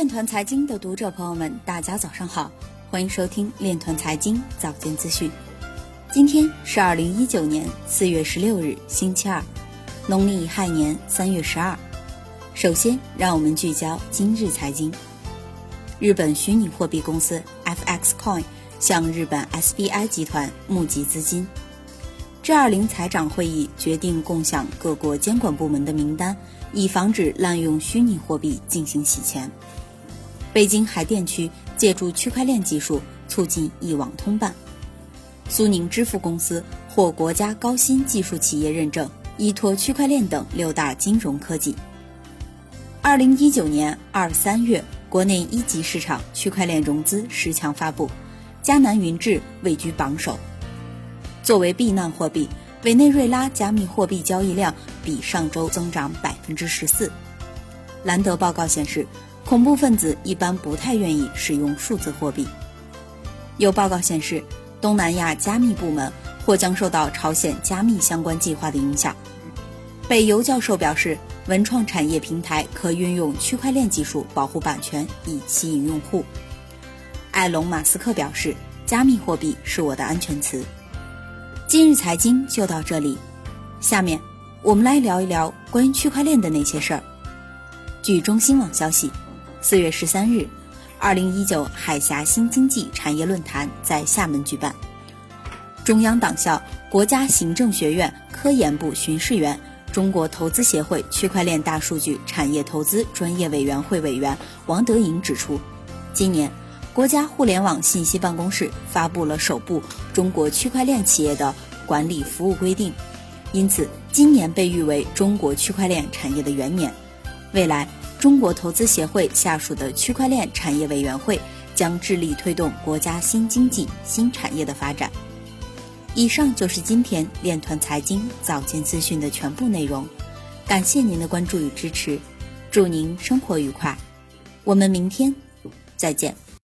链团财经的读者朋友们，大家早上好，欢迎收听链团财经早间资讯。今天是二零一九年四月十六日，星期二，农历亥年三月十二。首先，让我们聚焦今日财经。日本虚拟货币公司 FX Coin 向日本 SBI 集团募集资金。G20 财长会议决定共享各国监管部门的名单，以防止滥用虚拟货币进行洗钱。北京海淀区借助区块链技术促进一网通办。苏宁支付公司获国家高新技术企业认证，依托区块链等六大金融科技。二零一九年二三月，国内一级市场区块链融资十强发布，迦南云智位居榜首。作为避难货币，委内瑞拉加密货币交易量比上周增长百分之十四。兰德报告显示，恐怖分子一般不太愿意使用数字货币。有报告显示，东南亚加密部门或将受到朝鲜加密相关计划的影响。北邮教授表示，文创产业平台可运用区块链技术保护版权，以吸引用户。埃隆·马斯克表示，加密货币是我的安全词。今日财经就到这里，下面我们来聊一聊关于区块链的那些事儿。据中新网消息，四月十三日，二零一九海峡新经济产业论坛在厦门举办。中央党校国家行政学院科研部巡视员、中国投资协会区块链大数据产业投资专业委员会委员王德银指出，今年。国家互联网信息办公室发布了首部中国区块链企业的管理服务规定，因此今年被誉为中国区块链产业的元年。未来，中国投资协会下属的区块链产业委员会将致力推动国家新经济新产业的发展。以上就是今天链团财经早间资讯的全部内容，感谢您的关注与支持，祝您生活愉快，我们明天再见。